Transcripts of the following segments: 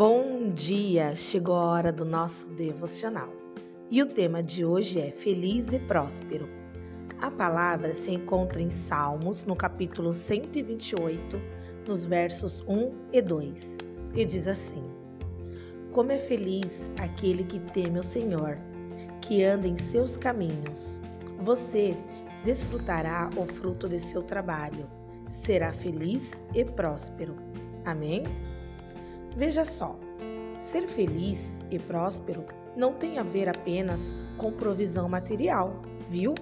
Bom dia! Chegou a hora do nosso devocional. E o tema de hoje é Feliz e Próspero. A palavra se encontra em Salmos, no capítulo 128, nos versos 1 e 2, e diz assim: Como é feliz aquele que teme o Senhor, que anda em seus caminhos. Você desfrutará o fruto de seu trabalho, será feliz e próspero. Amém? Veja só, ser feliz e próspero não tem a ver apenas com provisão material, viu?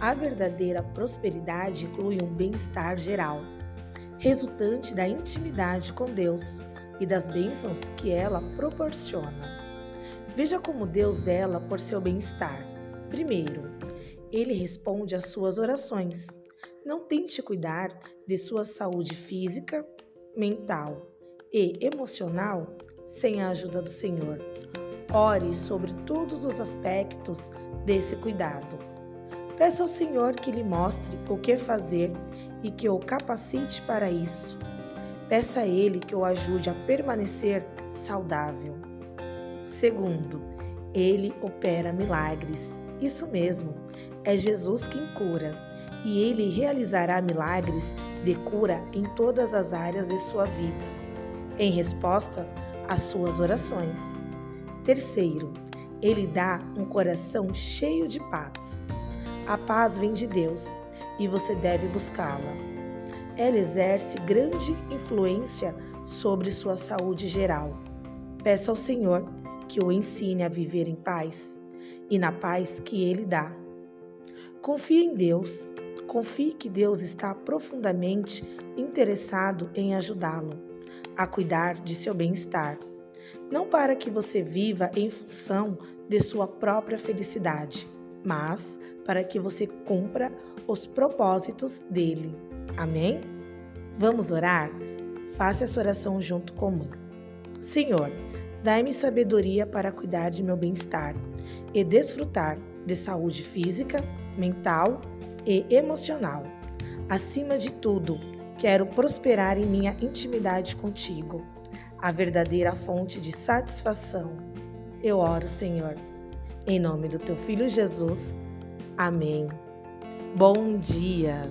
A verdadeira prosperidade inclui um bem-estar geral, resultante da intimidade com Deus e das bênçãos que ela proporciona. Veja como Deus zela por seu bem-estar. Primeiro, ele responde às suas orações. Não tente cuidar de sua saúde física, mental e emocional sem a ajuda do Senhor. Ore sobre todos os aspectos desse cuidado. Peça ao Senhor que lhe mostre o que fazer e que o capacite para isso. Peça a Ele que o ajude a permanecer saudável. Segundo, Ele opera milagres. Isso mesmo, é Jesus quem cura e Ele realizará milagres de cura em todas as áreas de sua vida em resposta às suas orações. Terceiro, ele dá um coração cheio de paz. A paz vem de Deus e você deve buscá-la. Ela exerce grande influência sobre sua saúde geral. Peça ao Senhor que o ensine a viver em paz e na paz que ele dá. Confie em Deus. Confie que Deus está profundamente interessado em ajudá-lo a cuidar de seu bem-estar, não para que você viva em função de sua própria felicidade, mas para que você cumpra os propósitos dele. Amém? Vamos orar? Faça essa oração junto comigo. Senhor, dai-me sabedoria para cuidar de meu bem-estar e desfrutar de saúde física, mental e emocional. Acima de tudo, Quero prosperar em minha intimidade contigo, a verdadeira fonte de satisfação. Eu oro, Senhor, em nome do teu filho Jesus. Amém. Bom dia.